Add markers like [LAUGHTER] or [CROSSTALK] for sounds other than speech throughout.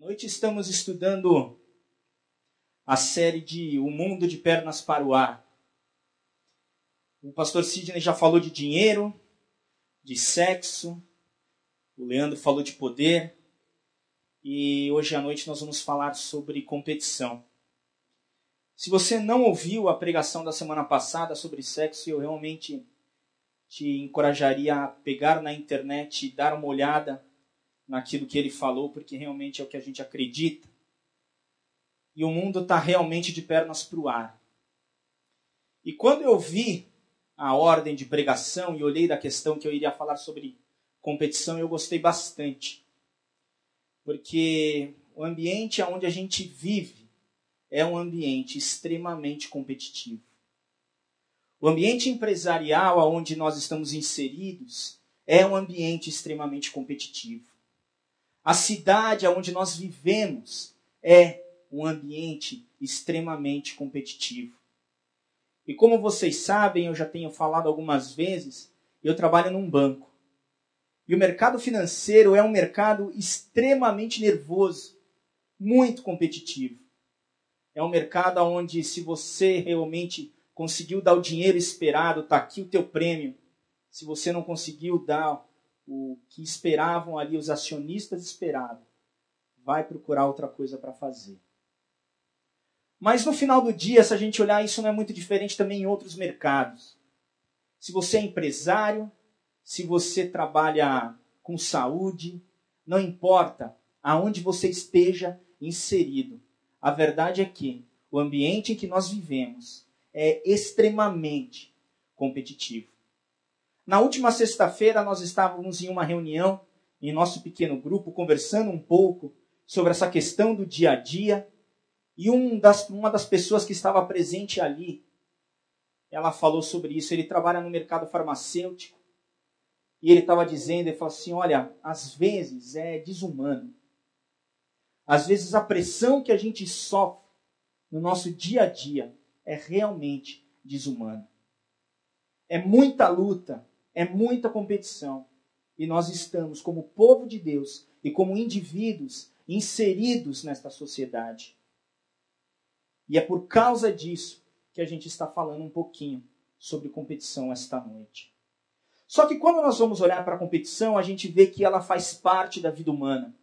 Noite estamos estudando a série de O Mundo de Pernas para o Ar. O pastor Sidney já falou de dinheiro, de sexo, o Leandro falou de poder, e hoje à noite nós vamos falar sobre competição. Se você não ouviu a pregação da semana passada sobre sexo, eu realmente te encorajaria a pegar na internet e dar uma olhada naquilo que ele falou, porque realmente é o que a gente acredita. E o mundo está realmente de pernas para o ar. E quando eu vi a ordem de pregação e olhei da questão que eu iria falar sobre competição, eu gostei bastante. Porque o ambiente onde a gente vive é um ambiente extremamente competitivo. O ambiente empresarial onde nós estamos inseridos é um ambiente extremamente competitivo. A cidade onde nós vivemos é um ambiente extremamente competitivo. E como vocês sabem, eu já tenho falado algumas vezes, eu trabalho num banco. E o mercado financeiro é um mercado extremamente nervoso, muito competitivo. É um mercado onde, se você realmente conseguiu dar o dinheiro esperado, está aqui o teu prêmio. Se você não conseguiu dar o que esperavam ali, os acionistas esperavam, vai procurar outra coisa para fazer. Mas no final do dia, se a gente olhar, isso não é muito diferente também em outros mercados. Se você é empresário, se você trabalha com saúde, não importa aonde você esteja inserido. A verdade é que o ambiente em que nós vivemos é extremamente competitivo. Na última sexta-feira, nós estávamos em uma reunião, em nosso pequeno grupo, conversando um pouco sobre essa questão do dia a dia. E um das, uma das pessoas que estava presente ali, ela falou sobre isso. Ele trabalha no mercado farmacêutico. E ele estava dizendo, ele falou assim, olha, às vezes é desumano. Às vezes a pressão que a gente sofre no nosso dia a dia é realmente desumano. É muita luta, é muita competição. E nós estamos, como povo de Deus e como indivíduos, inseridos nesta sociedade. E é por causa disso que a gente está falando um pouquinho sobre competição esta noite. Só que quando nós vamos olhar para a competição, a gente vê que ela faz parte da vida humana.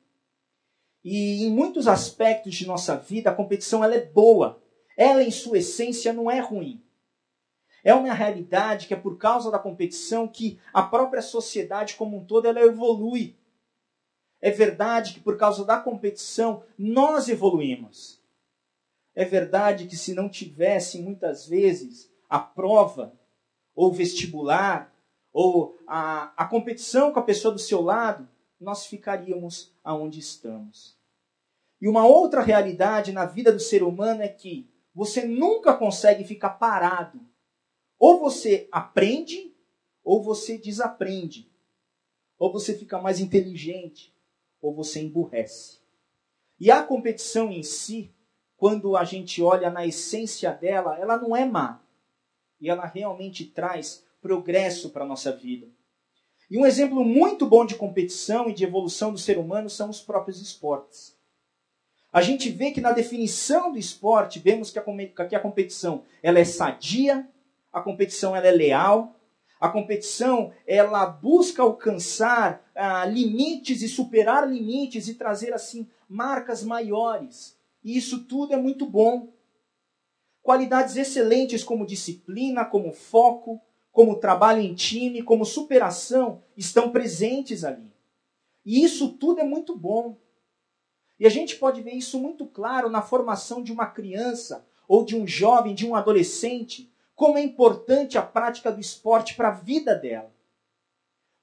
E em muitos aspectos de nossa vida, a competição ela é boa. Ela, em sua essência, não é ruim. É uma realidade que é por causa da competição que a própria sociedade como um todo ela evolui. É verdade que por causa da competição nós evoluímos. É verdade que se não tivesse muitas vezes a prova ou vestibular ou a, a competição com a pessoa do seu lado, nós ficaríamos aonde estamos. E uma outra realidade na vida do ser humano é que você nunca consegue ficar parado ou você aprende, ou você desaprende. Ou você fica mais inteligente, ou você emburrece. E a competição em si, quando a gente olha na essência dela, ela não é má. E ela realmente traz progresso para a nossa vida. E um exemplo muito bom de competição e de evolução do ser humano são os próprios esportes. A gente vê que na definição do esporte, vemos que a, a competição ela é sadia, a competição ela é leal, a competição ela busca alcançar ah, limites e superar limites e trazer assim marcas maiores. E isso tudo é muito bom. Qualidades excelentes como disciplina, como foco, como trabalho em time, como superação estão presentes ali. E isso tudo é muito bom. E a gente pode ver isso muito claro na formação de uma criança ou de um jovem, de um adolescente, como é importante a prática do esporte para a vida dela.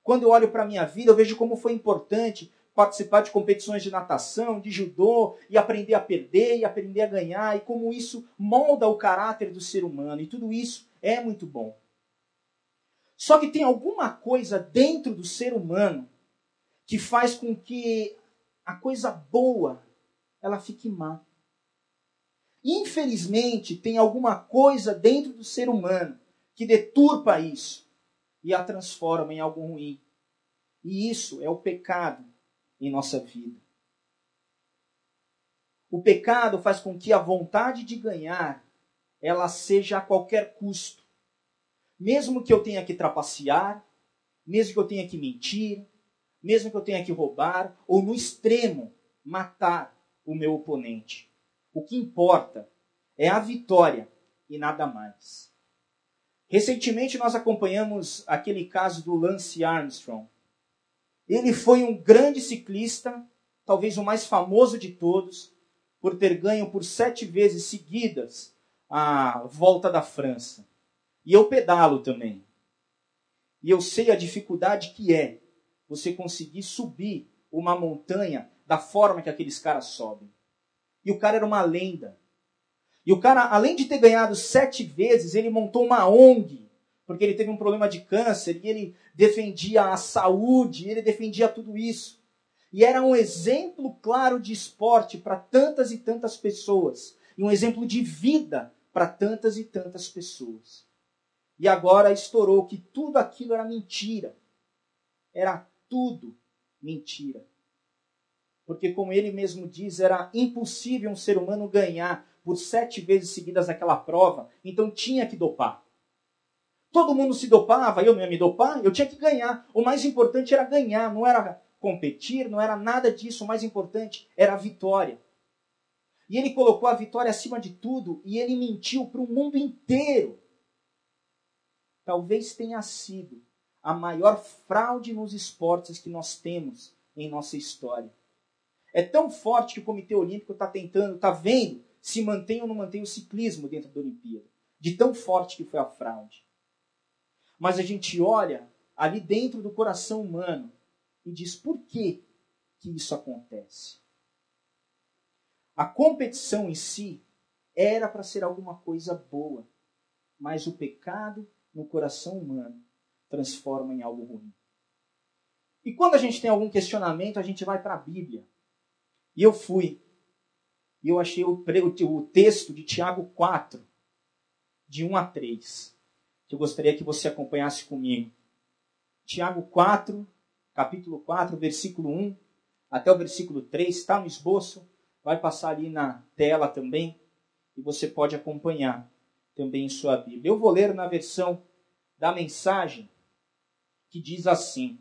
Quando eu olho para a minha vida, eu vejo como foi importante participar de competições de natação, de judô, e aprender a perder, e aprender a ganhar, e como isso molda o caráter do ser humano. E tudo isso é muito bom. Só que tem alguma coisa dentro do ser humano que faz com que a coisa boa ela fique má. Infelizmente, tem alguma coisa dentro do ser humano que deturpa isso e a transforma em algo ruim. E isso é o pecado em nossa vida. O pecado faz com que a vontade de ganhar ela seja a qualquer custo. Mesmo que eu tenha que trapacear, mesmo que eu tenha que mentir, mesmo que eu tenha que roubar, ou no extremo, matar o meu oponente. O que importa é a vitória e nada mais. Recentemente nós acompanhamos aquele caso do Lance Armstrong. Ele foi um grande ciclista, talvez o mais famoso de todos, por ter ganho por sete vezes seguidas a volta da França. E eu pedalo também. E eu sei a dificuldade que é você conseguir subir uma montanha da forma que aqueles caras sobem. E o cara era uma lenda. E o cara, além de ter ganhado sete vezes, ele montou uma ONG, porque ele teve um problema de câncer, e ele defendia a saúde, ele defendia tudo isso. E era um exemplo claro de esporte para tantas e tantas pessoas. E um exemplo de vida para tantas e tantas pessoas. E agora estourou que tudo aquilo era mentira. Era tudo mentira. Porque, como ele mesmo diz, era impossível um ser humano ganhar por sete vezes seguidas aquela prova, então tinha que dopar. Todo mundo se dopava, eu não ia me dopar, eu tinha que ganhar. O mais importante era ganhar, não era competir, não era nada disso. O mais importante era a vitória. E ele colocou a vitória acima de tudo e ele mentiu para o mundo inteiro. Talvez tenha sido a maior fraude nos esportes que nós temos em nossa história. É tão forte que o Comitê Olímpico está tentando, está vendo se mantém ou não mantém o ciclismo dentro da Olimpíada. De tão forte que foi a fraude. Mas a gente olha ali dentro do coração humano e diz por que, que isso acontece. A competição em si era para ser alguma coisa boa, mas o pecado no coração humano transforma em algo ruim. E quando a gente tem algum questionamento, a gente vai para a Bíblia. E eu fui. E eu achei o, o texto de Tiago 4, de 1 a 3, que eu gostaria que você acompanhasse comigo. Tiago 4, capítulo 4, versículo 1 até o versículo 3, está no esboço, vai passar ali na tela também, e você pode acompanhar também em sua Bíblia. Eu vou ler na versão da mensagem, que diz assim: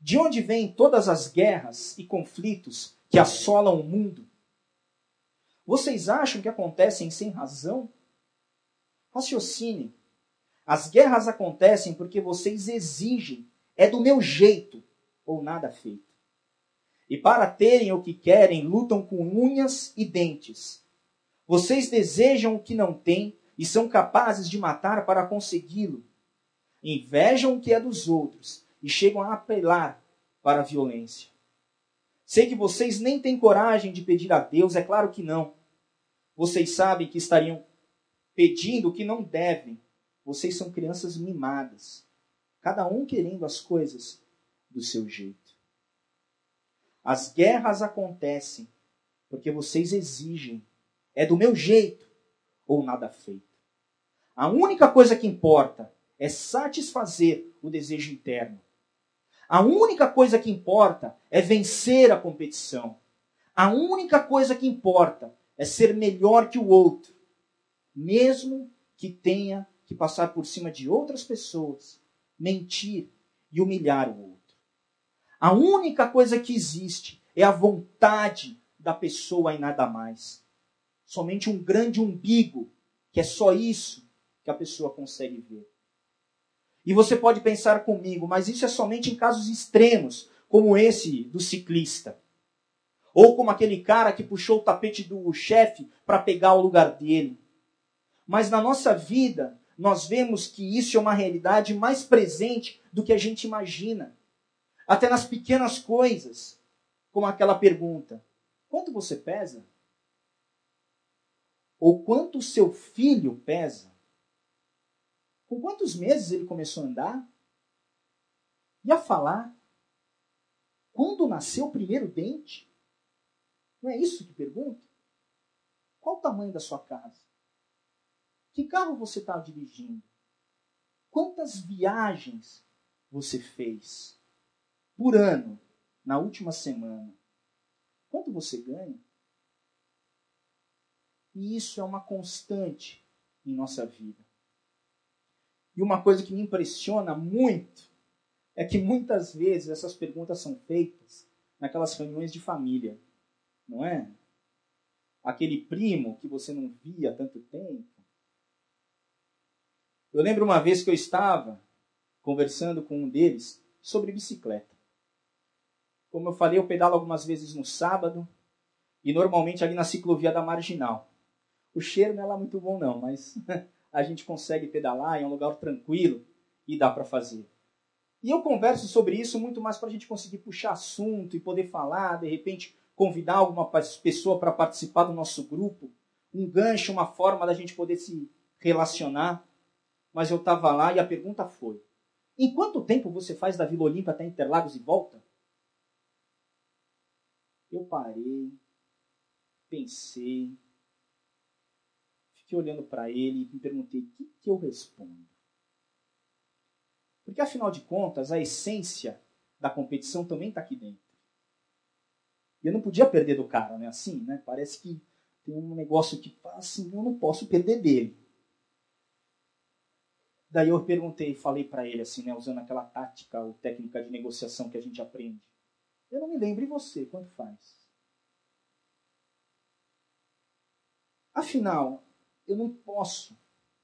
De onde vêm todas as guerras e conflitos que assolam o mundo? Vocês acham que acontecem sem razão? Raciocinem. As guerras acontecem porque vocês exigem, é do meu jeito, ou nada feito. E para terem o que querem, lutam com unhas e dentes. Vocês desejam o que não têm e são capazes de matar para consegui-lo. Invejam o que é dos outros e chegam a apelar para a violência. Sei que vocês nem têm coragem de pedir a Deus, é claro que não. Vocês sabem que estariam pedindo o que não devem. Vocês são crianças mimadas, cada um querendo as coisas do seu jeito. As guerras acontecem porque vocês exigem. É do meu jeito ou nada feito. A única coisa que importa é satisfazer o desejo interno. A única coisa que importa é vencer a competição. A única coisa que importa é ser melhor que o outro, mesmo que tenha que passar por cima de outras pessoas, mentir e humilhar o outro. A única coisa que existe é a vontade da pessoa e nada mais. Somente um grande umbigo, que é só isso que a pessoa consegue ver. E você pode pensar comigo, mas isso é somente em casos extremos, como esse do ciclista. Ou como aquele cara que puxou o tapete do chefe para pegar o lugar dele. Mas na nossa vida, nós vemos que isso é uma realidade mais presente do que a gente imagina. Até nas pequenas coisas, como aquela pergunta: quanto você pesa? Ou quanto seu filho pesa? Com quantos meses ele começou a andar? E a falar? Quando nasceu o primeiro dente? Não é isso que pergunta? Qual o tamanho da sua casa? Que carro você está dirigindo? Quantas viagens você fez por ano, na última semana? Quanto você ganha? E isso é uma constante em nossa vida. E uma coisa que me impressiona muito é que muitas vezes essas perguntas são feitas naquelas reuniões de família, não é? Aquele primo que você não via há tanto tempo. Eu lembro uma vez que eu estava conversando com um deles sobre bicicleta. Como eu falei, eu pedalo algumas vezes no sábado e normalmente ali na ciclovia da Marginal. O cheiro não é lá muito bom não, mas [LAUGHS] a gente consegue pedalar, é um lugar tranquilo e dá para fazer. E eu converso sobre isso muito mais para a gente conseguir puxar assunto e poder falar, de repente convidar alguma pessoa para participar do nosso grupo, um gancho, uma forma da gente poder se relacionar. Mas eu estava lá e a pergunta foi: em quanto tempo você faz da Vila Olímpia até Interlagos e volta? Eu parei, pensei, fiquei olhando para ele e me perguntei: o que, que eu respondo? Porque afinal de contas, a essência da competição também está aqui dentro. E eu não podia perder do cara, né? Assim, né? Parece que tem um negócio que assim, eu não posso perder dele. Daí eu perguntei, falei para ele assim, né, usando aquela tática ou técnica de negociação que a gente aprende. Eu não me lembro, e você, quanto faz? Afinal, eu não posso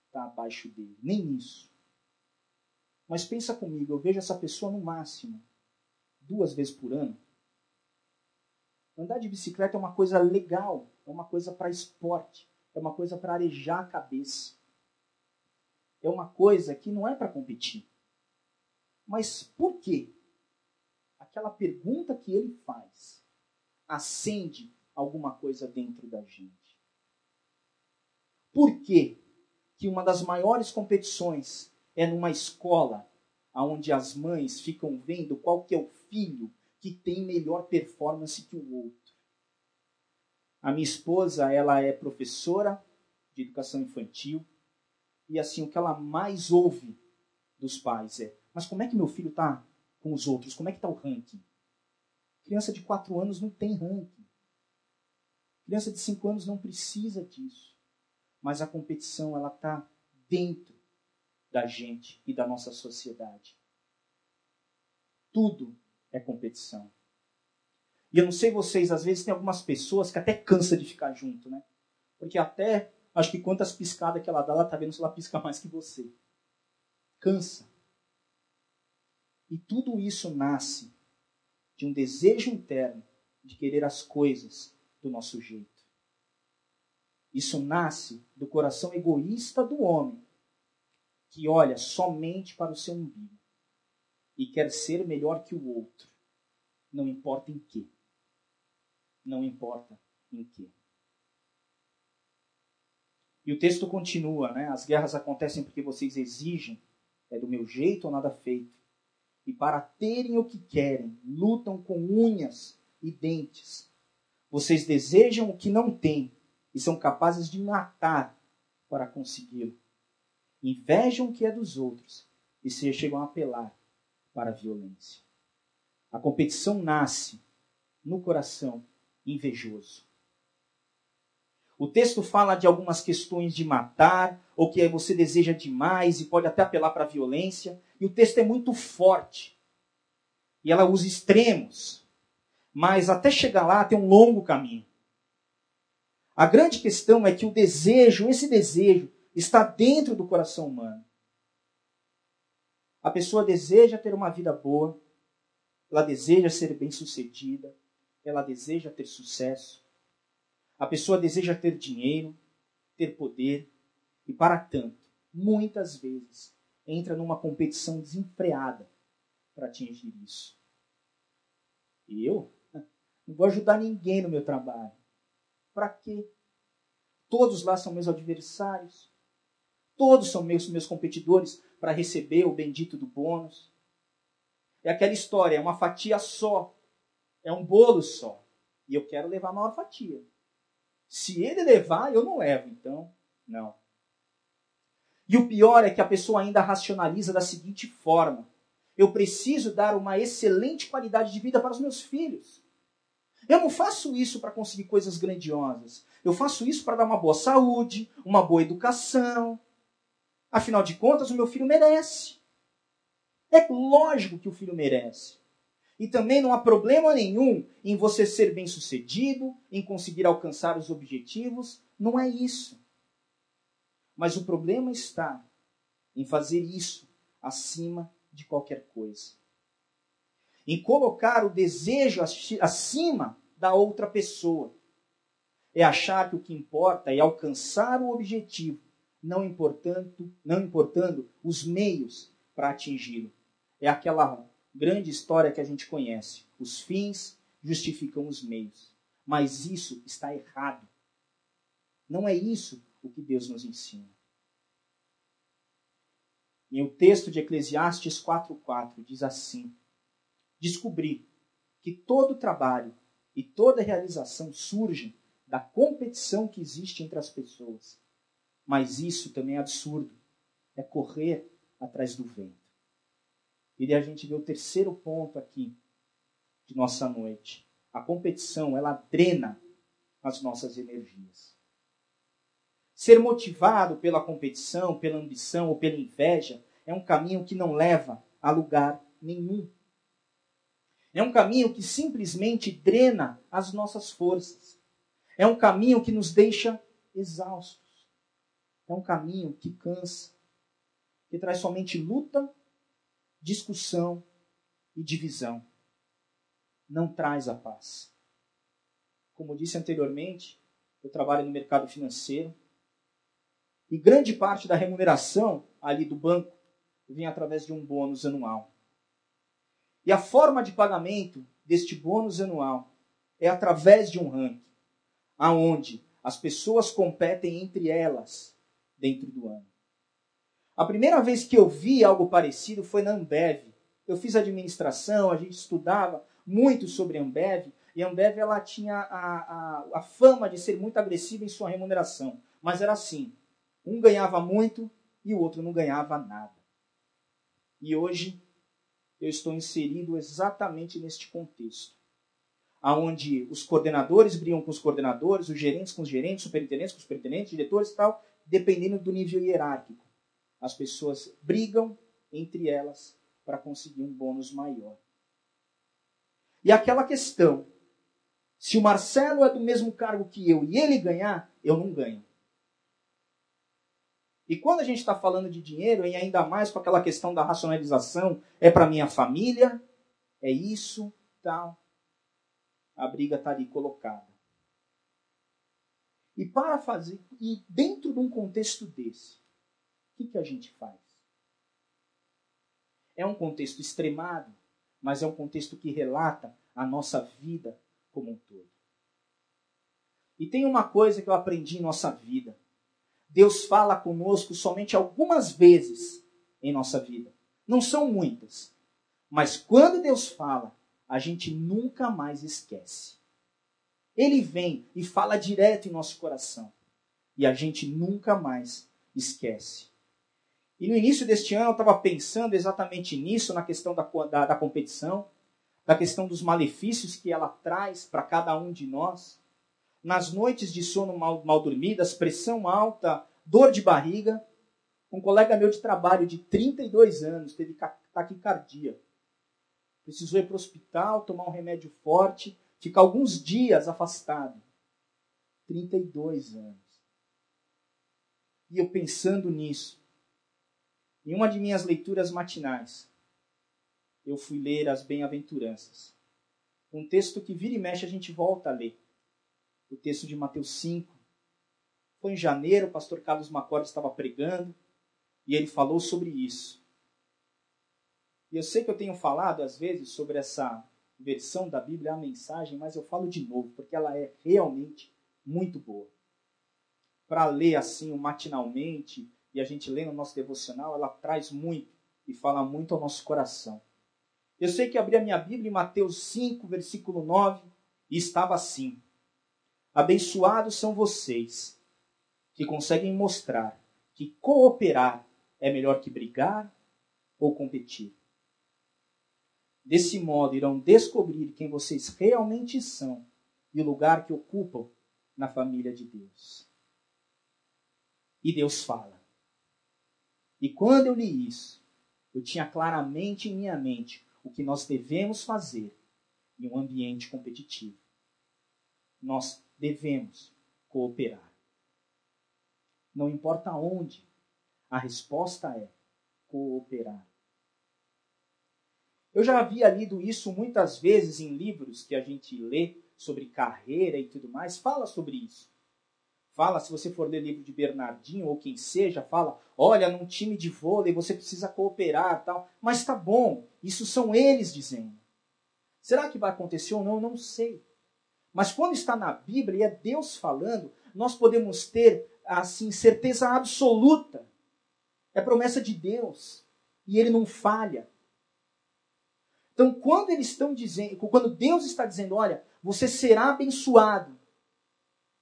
estar abaixo dele, nem nisso. Mas pensa comigo, eu vejo essa pessoa no máximo duas vezes por ano. Andar de bicicleta é uma coisa legal, é uma coisa para esporte, é uma coisa para arejar a cabeça. É uma coisa que não é para competir. Mas por quê? Aquela pergunta que ele faz acende alguma coisa dentro da gente. Por quê que uma das maiores competições é numa escola onde as mães ficam vendo qual que é o filho que tem melhor performance que o outro. A minha esposa, ela é professora de educação infantil e assim o que ela mais ouve dos pais é: mas como é que meu filho está com os outros? Como é que está o ranking? Criança de 4 anos não tem ranking. Criança de 5 anos não precisa disso. Mas a competição ela está dentro da gente e da nossa sociedade. Tudo é competição. E eu não sei vocês, às vezes tem algumas pessoas que até cansa de ficar junto, né? Porque até, acho que quantas piscadas que ela dá, ela tá vendo se ela pisca mais que você. Cansa. E tudo isso nasce de um desejo interno de querer as coisas do nosso jeito. Isso nasce do coração egoísta do homem, que olha somente para o seu umbigo e quer ser melhor que o outro, não importa em que. Não importa em que. E o texto continua, né? As guerras acontecem porque vocês exigem, é do meu jeito ou nada feito. E para terem o que querem, lutam com unhas e dentes. Vocês desejam o que não têm e são capazes de matar para consegui-lo invejam o que é dos outros e se chegam a apelar para a violência. A competição nasce no coração invejoso. O texto fala de algumas questões de matar, ou que você deseja demais e pode até apelar para a violência. E o texto é muito forte. E ela usa extremos. Mas até chegar lá tem um longo caminho. A grande questão é que o desejo, esse desejo, está dentro do coração humano. A pessoa deseja ter uma vida boa, ela deseja ser bem-sucedida, ela deseja ter sucesso. A pessoa deseja ter dinheiro, ter poder, e para tanto, muitas vezes, entra numa competição desenfreada para atingir isso. E eu [LAUGHS] não vou ajudar ninguém no meu trabalho. Para quê? Todos lá são meus adversários. Todos são meus, meus competidores para receber o bendito do bônus. É aquela história, é uma fatia só. É um bolo só. E eu quero levar a maior fatia. Se ele levar, eu não levo. Então, não. E o pior é que a pessoa ainda racionaliza da seguinte forma: eu preciso dar uma excelente qualidade de vida para os meus filhos. Eu não faço isso para conseguir coisas grandiosas. Eu faço isso para dar uma boa saúde, uma boa educação. Afinal de contas, o meu filho merece. É lógico que o filho merece. E também não há problema nenhum em você ser bem-sucedido, em conseguir alcançar os objetivos. Não é isso. Mas o problema está em fazer isso acima de qualquer coisa. Em colocar o desejo acima da outra pessoa. É achar que o que importa é alcançar o objetivo, não importando, não importando os meios para atingi-lo. É aquela grande história que a gente conhece. Os fins justificam os meios. Mas isso está errado. Não é isso o que Deus nos ensina. Em o texto de Eclesiastes 4:4 diz assim: Descobri que todo trabalho e toda realização surgem da competição que existe entre as pessoas. Mas isso também é absurdo. É correr atrás do vento. E daí a gente vê o terceiro ponto aqui de nossa noite. A competição, ela drena as nossas energias. Ser motivado pela competição, pela ambição ou pela inveja é um caminho que não leva a lugar nenhum. É um caminho que simplesmente drena as nossas forças. É um caminho que nos deixa exaustos. É um caminho que cansa, que traz somente luta discussão e divisão. Não traz a paz. Como disse anteriormente, eu trabalho no mercado financeiro e grande parte da remuneração ali do banco vem através de um bônus anual. E a forma de pagamento deste bônus anual é através de um ranking, aonde as pessoas competem entre elas dentro do ano. A primeira vez que eu vi algo parecido foi na Ambev. Eu fiz administração, a gente estudava muito sobre Ambev, e a Ambev ela tinha a, a, a fama de ser muito agressiva em sua remuneração. Mas era assim: um ganhava muito e o outro não ganhava nada. E hoje eu estou inserido exatamente neste contexto, aonde os coordenadores brigam com os coordenadores, os gerentes com os gerentes, superintendentes com os superintendentes, diretores e tal, dependendo do nível hierárquico as pessoas brigam entre elas para conseguir um bônus maior. E aquela questão: se o Marcelo é do mesmo cargo que eu e ele ganhar, eu não ganho. E quando a gente está falando de dinheiro, e ainda mais com aquela questão da racionalização, é para minha família, é isso, tal. A briga está ali colocada. E para fazer, e dentro de um contexto desse, o que, que a gente faz? É um contexto extremado, mas é um contexto que relata a nossa vida como um todo. E tem uma coisa que eu aprendi em nossa vida. Deus fala conosco somente algumas vezes em nossa vida. Não são muitas. Mas quando Deus fala, a gente nunca mais esquece. Ele vem e fala direto em nosso coração. E a gente nunca mais esquece. E no início deste ano eu estava pensando exatamente nisso, na questão da, da, da competição, da questão dos malefícios que ela traz para cada um de nós. Nas noites de sono mal, mal dormidas, pressão alta, dor de barriga. Um colega meu de trabalho de 32 anos teve taquicardia. Precisou ir para o hospital, tomar um remédio forte, ficar alguns dias afastado. 32 anos. E eu pensando nisso, em uma de minhas leituras matinais, eu fui ler as Bem-aventuranças. Um texto que vira e mexe a gente volta a ler. O texto de Mateus 5. Foi em janeiro, o pastor Carlos Macor estava pregando e ele falou sobre isso. E eu sei que eu tenho falado às vezes sobre essa versão da Bíblia, a mensagem, mas eu falo de novo, porque ela é realmente muito boa. Para ler assim matinalmente, e a gente lê no nosso devocional, ela traz muito e fala muito ao nosso coração. Eu sei que abri a minha Bíblia em Mateus 5, versículo 9, e estava assim: Abençoados são vocês que conseguem mostrar que cooperar é melhor que brigar ou competir. Desse modo, irão descobrir quem vocês realmente são e o lugar que ocupam na família de Deus. E Deus fala. E quando eu li isso, eu tinha claramente em minha mente o que nós devemos fazer em um ambiente competitivo. Nós devemos cooperar. Não importa onde, a resposta é cooperar. Eu já havia lido isso muitas vezes em livros que a gente lê sobre carreira e tudo mais, fala sobre isso. Fala, se você for ler livro de Bernardinho ou quem seja, fala, olha, num time de vôlei você precisa cooperar tal. Mas tá bom, isso são eles dizendo. Será que vai acontecer ou não? Não sei. Mas quando está na Bíblia e é Deus falando, nós podemos ter assim certeza absoluta. É promessa de Deus e ele não falha. Então, quando eles estão dizendo, quando Deus está dizendo, olha, você será abençoado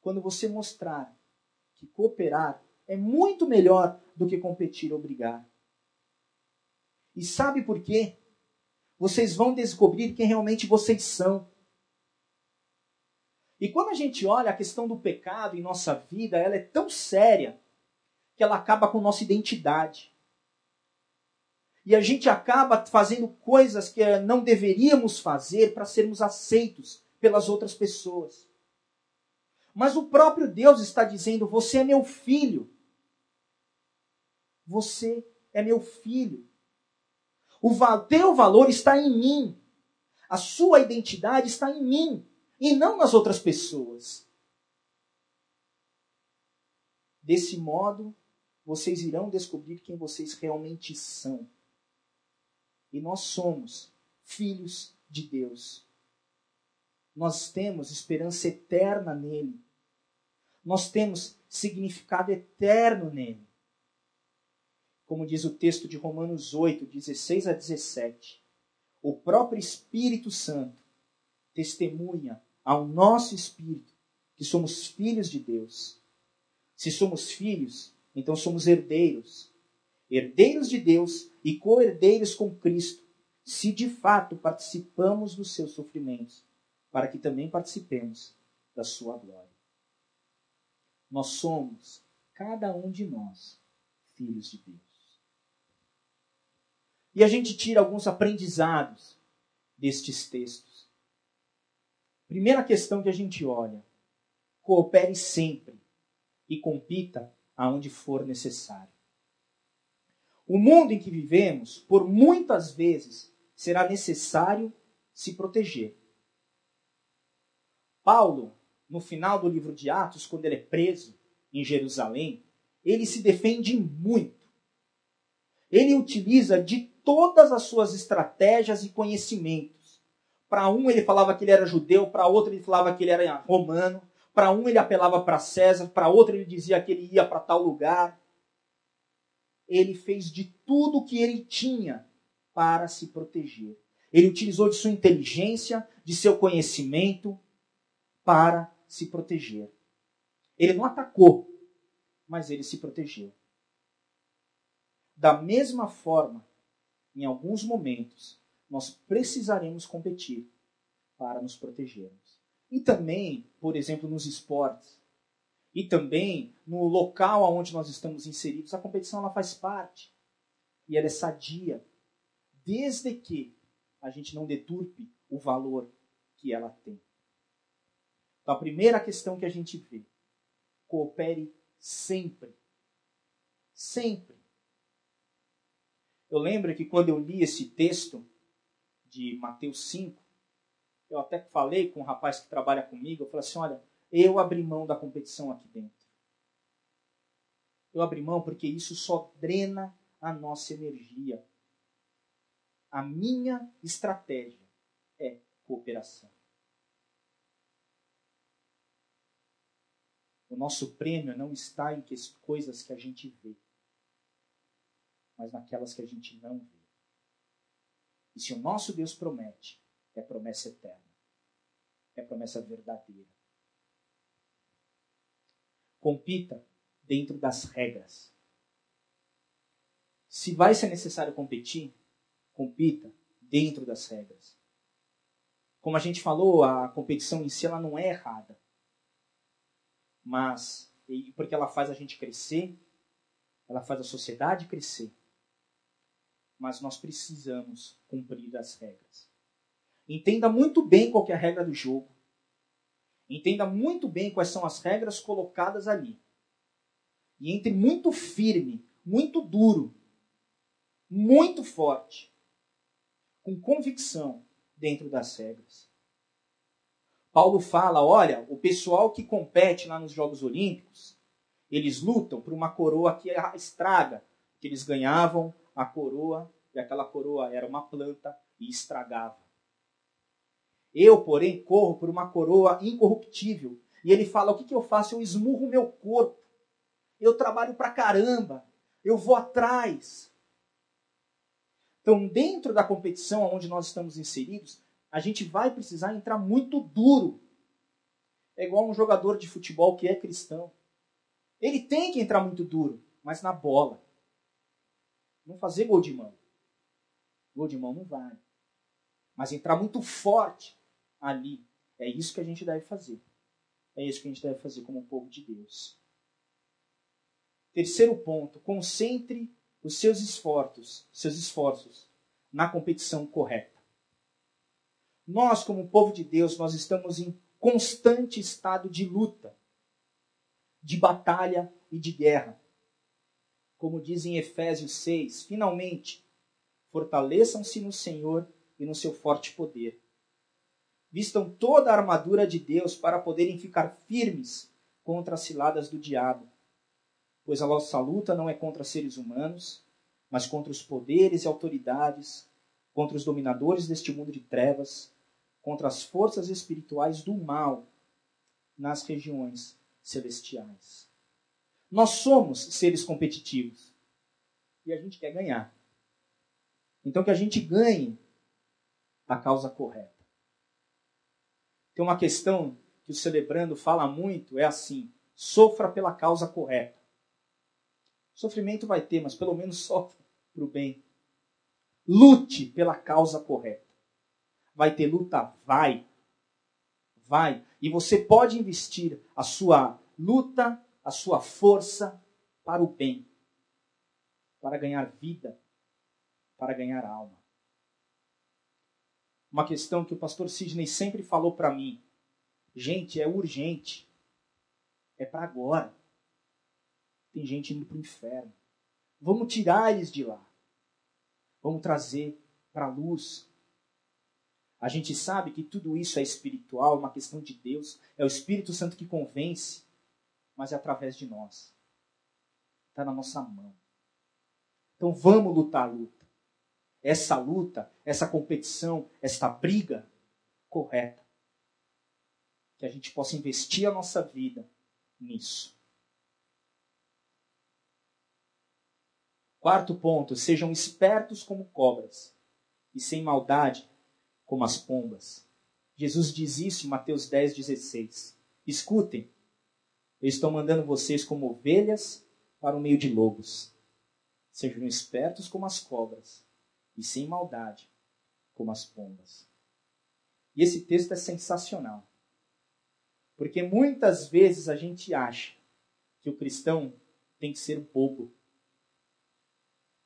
quando você mostrar que cooperar é muito melhor do que competir ou brigar. E sabe por quê? Vocês vão descobrir quem realmente vocês são. E quando a gente olha a questão do pecado em nossa vida, ela é tão séria que ela acaba com nossa identidade. E a gente acaba fazendo coisas que não deveríamos fazer para sermos aceitos pelas outras pessoas. Mas o próprio Deus está dizendo: Você é meu filho. Você é meu filho. O teu valor está em mim. A sua identidade está em mim e não nas outras pessoas. Desse modo, vocês irão descobrir quem vocês realmente são. E nós somos filhos de Deus. Nós temos esperança eterna nele. Nós temos significado eterno nele. Como diz o texto de Romanos 8, 16 a 17. O próprio Espírito Santo testemunha ao nosso espírito que somos filhos de Deus. Se somos filhos, então somos herdeiros herdeiros de Deus e co-herdeiros com Cristo, se de fato participamos dos seus sofrimentos, para que também participemos da sua glória. Nós somos, cada um de nós, filhos de Deus. E a gente tira alguns aprendizados destes textos. Primeira questão que a gente olha: coopere sempre e compita aonde for necessário. O mundo em que vivemos, por muitas vezes, será necessário se proteger. Paulo, no final do livro de Atos, quando ele é preso em Jerusalém, ele se defende muito. Ele utiliza de todas as suas estratégias e conhecimentos. Para um ele falava que ele era judeu, para outro ele falava que ele era romano, para um ele apelava para César, para outro ele dizia que ele ia para tal lugar ele fez de tudo o que ele tinha para se proteger. Ele utilizou de sua inteligência, de seu conhecimento para se proteger. Ele não atacou, mas ele se protegeu. Da mesma forma, em alguns momentos, nós precisaremos competir para nos protegermos. E também, por exemplo, nos esportes, e também no local onde nós estamos inseridos, a competição ela faz parte. E ela é sadia, desde que a gente não deturpe o valor que ela tem. Então, a primeira questão que a gente vê: coopere sempre. Sempre. Eu lembro que quando eu li esse texto de Mateus 5, eu até falei com um rapaz que trabalha comigo, eu falei assim: olha eu abri mão da competição aqui dentro. Eu abri mão porque isso só drena a nossa energia. A minha estratégia é cooperação. O nosso prêmio não está em coisas que a gente vê, mas naquelas que a gente não vê. E se o nosso Deus promete, é promessa eterna, é promessa verdadeira compita dentro das regras. Se vai ser necessário competir, compita dentro das regras. Como a gente falou, a competição em si ela não é errada. Mas, porque ela faz a gente crescer, ela faz a sociedade crescer. Mas nós precisamos cumprir as regras. Entenda muito bem qual é a regra do jogo. Entenda muito bem quais são as regras colocadas ali. E entre muito firme, muito duro, muito forte, com convicção dentro das regras. Paulo fala: olha, o pessoal que compete lá nos Jogos Olímpicos, eles lutam por uma coroa que estraga, que eles ganhavam a coroa, e aquela coroa era uma planta e estragava. Eu, porém, corro por uma coroa incorruptível. E ele fala: o que, que eu faço? Eu esmurro meu corpo. Eu trabalho pra caramba. Eu vou atrás. Então, dentro da competição onde nós estamos inseridos, a gente vai precisar entrar muito duro. É igual um jogador de futebol que é cristão. Ele tem que entrar muito duro, mas na bola. Não fazer gol de mão. Gol de mão não vale. Mas entrar muito forte ali. É isso que a gente deve fazer. É isso que a gente deve fazer como povo de Deus. Terceiro ponto, concentre os seus esforços, seus esforços na competição correta. Nós, como povo de Deus, nós estamos em constante estado de luta, de batalha e de guerra. Como diz em Efésios 6, finalmente, fortaleçam-se no Senhor e no seu forte poder vistam toda a armadura de Deus para poderem ficar firmes contra as ciladas do diabo. Pois a nossa luta não é contra seres humanos, mas contra os poderes e autoridades, contra os dominadores deste mundo de trevas, contra as forças espirituais do mal nas regiões celestiais. Nós somos seres competitivos e a gente quer ganhar. Então que a gente ganhe a causa correta. Tem uma questão que o celebrando fala muito, é assim: sofra pela causa correta. Sofrimento vai ter, mas pelo menos [LAUGHS] sofra para o bem. Lute pela causa correta. Vai ter luta? Vai. Vai. E você pode investir a sua luta, a sua força para o bem, para ganhar vida, para ganhar alma uma questão que o pastor Sidney sempre falou para mim. Gente, é urgente. É para agora. Tem gente indo para o inferno. Vamos tirar eles de lá. Vamos trazer para a luz. A gente sabe que tudo isso é espiritual, é uma questão de Deus. É o Espírito Santo que convence, mas é através de nós. Está na nossa mão. Então vamos lutar a luta essa luta, essa competição, esta briga correta. Que a gente possa investir a nossa vida nisso. Quarto ponto, sejam espertos como cobras e sem maldade como as pombas. Jesus diz isso em Mateus 10, 16. Escutem, eu estou mandando vocês como ovelhas para o meio de lobos. Sejam espertos como as cobras e sem maldade, como as pombas. E esse texto é sensacional. Porque muitas vezes a gente acha que o cristão tem que ser bobo.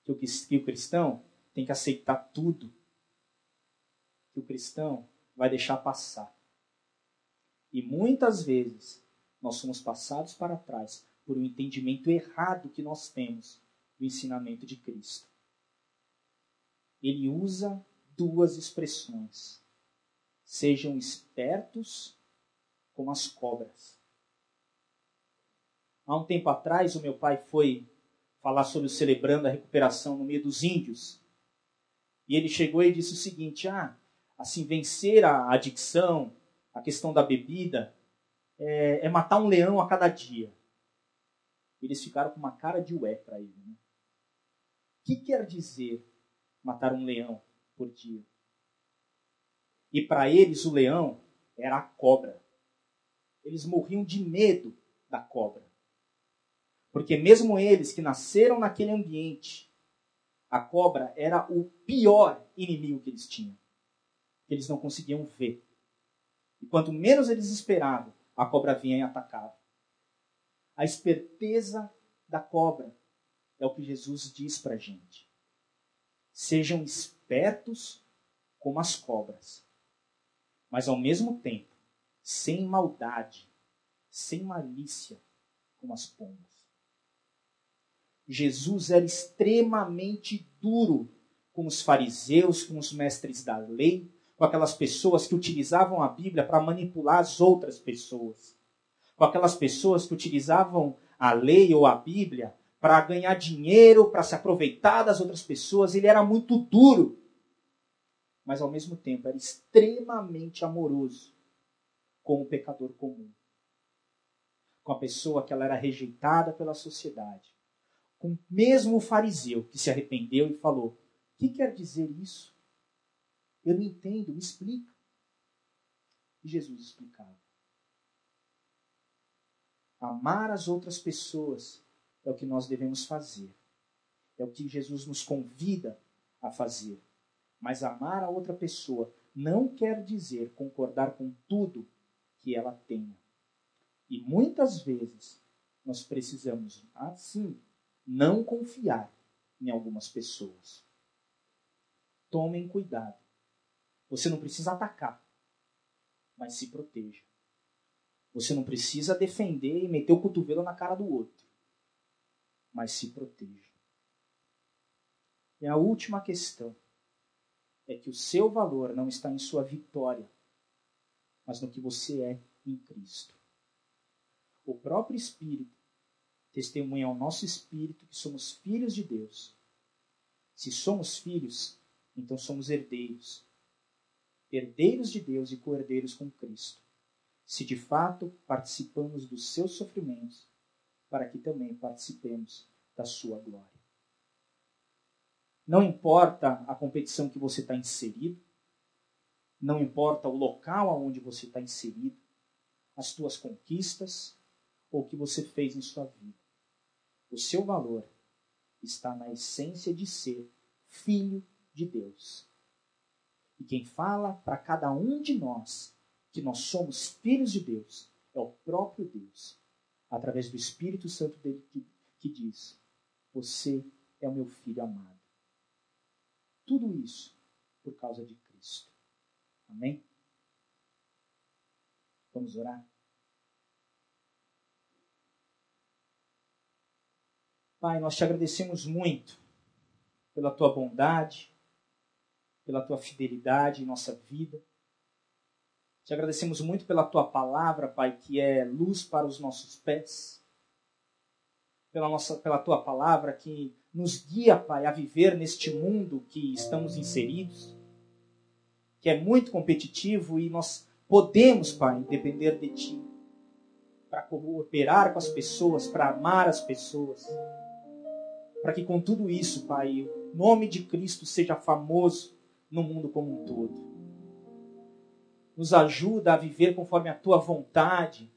Que o, que o cristão tem que aceitar tudo. Que o cristão vai deixar passar. E muitas vezes nós somos passados para trás por um entendimento errado que nós temos do ensinamento de Cristo ele usa duas expressões. Sejam espertos como as cobras. Há um tempo atrás, o meu pai foi falar sobre o celebrando a recuperação no meio dos índios. E ele chegou e disse o seguinte: ah, assim, vencer a adicção, a questão da bebida, é, é matar um leão a cada dia. Eles ficaram com uma cara de ué para ele. Né? O que quer dizer matar um leão por dia. E para eles o leão era a cobra. Eles morriam de medo da cobra. Porque mesmo eles que nasceram naquele ambiente, a cobra era o pior inimigo que eles tinham. Que eles não conseguiam ver. E quanto menos eles esperavam, a cobra vinha e atacava. A esperteza da cobra é o que Jesus diz para a gente. Sejam espertos como as cobras, mas ao mesmo tempo, sem maldade, sem malícia, como as pombas. Jesus era extremamente duro com os fariseus, com os mestres da lei, com aquelas pessoas que utilizavam a Bíblia para manipular as outras pessoas, com aquelas pessoas que utilizavam a lei ou a Bíblia para ganhar dinheiro, para se aproveitar das outras pessoas. Ele era muito duro, mas ao mesmo tempo era extremamente amoroso com o pecador comum, com a pessoa que ela era rejeitada pela sociedade, com mesmo o fariseu que se arrependeu e falou: "O que quer dizer isso? Eu não entendo, me explica". E Jesus explicava. Amar as outras pessoas é o que nós devemos fazer. É o que Jesus nos convida a fazer. Mas amar a outra pessoa não quer dizer concordar com tudo que ela tenha. E muitas vezes nós precisamos, assim, não confiar em algumas pessoas. Tomem cuidado. Você não precisa atacar, mas se proteja. Você não precisa defender e meter o cotovelo na cara do outro, mas se proteja. E a última questão é que o seu valor não está em sua vitória, mas no que você é em Cristo. O próprio Espírito testemunha ao nosso espírito que somos filhos de Deus. Se somos filhos, então somos herdeiros. Herdeiros de Deus e co-herdeiros com Cristo. Se de fato participamos dos seus sofrimentos, para que também participemos da sua glória. Não importa a competição que você está inserido, não importa o local aonde você está inserido, as tuas conquistas ou o que você fez em sua vida. O seu valor está na essência de ser filho de Deus. E quem fala para cada um de nós que nós somos filhos de Deus é o próprio Deus, através do Espírito Santo dele que, que diz: Você é o meu filho amado. Tudo isso por causa de Cristo. Amém? Vamos orar? Pai, nós te agradecemos muito pela tua bondade, pela tua fidelidade em nossa vida. Te agradecemos muito pela tua palavra, Pai, que é luz para os nossos pés. Pela, nossa, pela tua palavra que nos guia, Pai, a viver neste mundo que estamos inseridos, que é muito competitivo e nós podemos, Pai, depender de Ti para cooperar com as pessoas, para amar as pessoas, para que com tudo isso, Pai, o nome de Cristo seja famoso no mundo como um todo. Nos ajuda a viver conforme a Tua vontade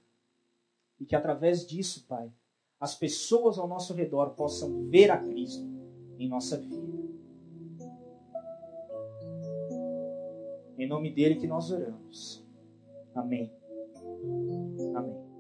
e que através disso, Pai, as pessoas ao nosso redor possam ver a Cristo em nossa vida. Em nome dele que nós oramos. Amém. Amém.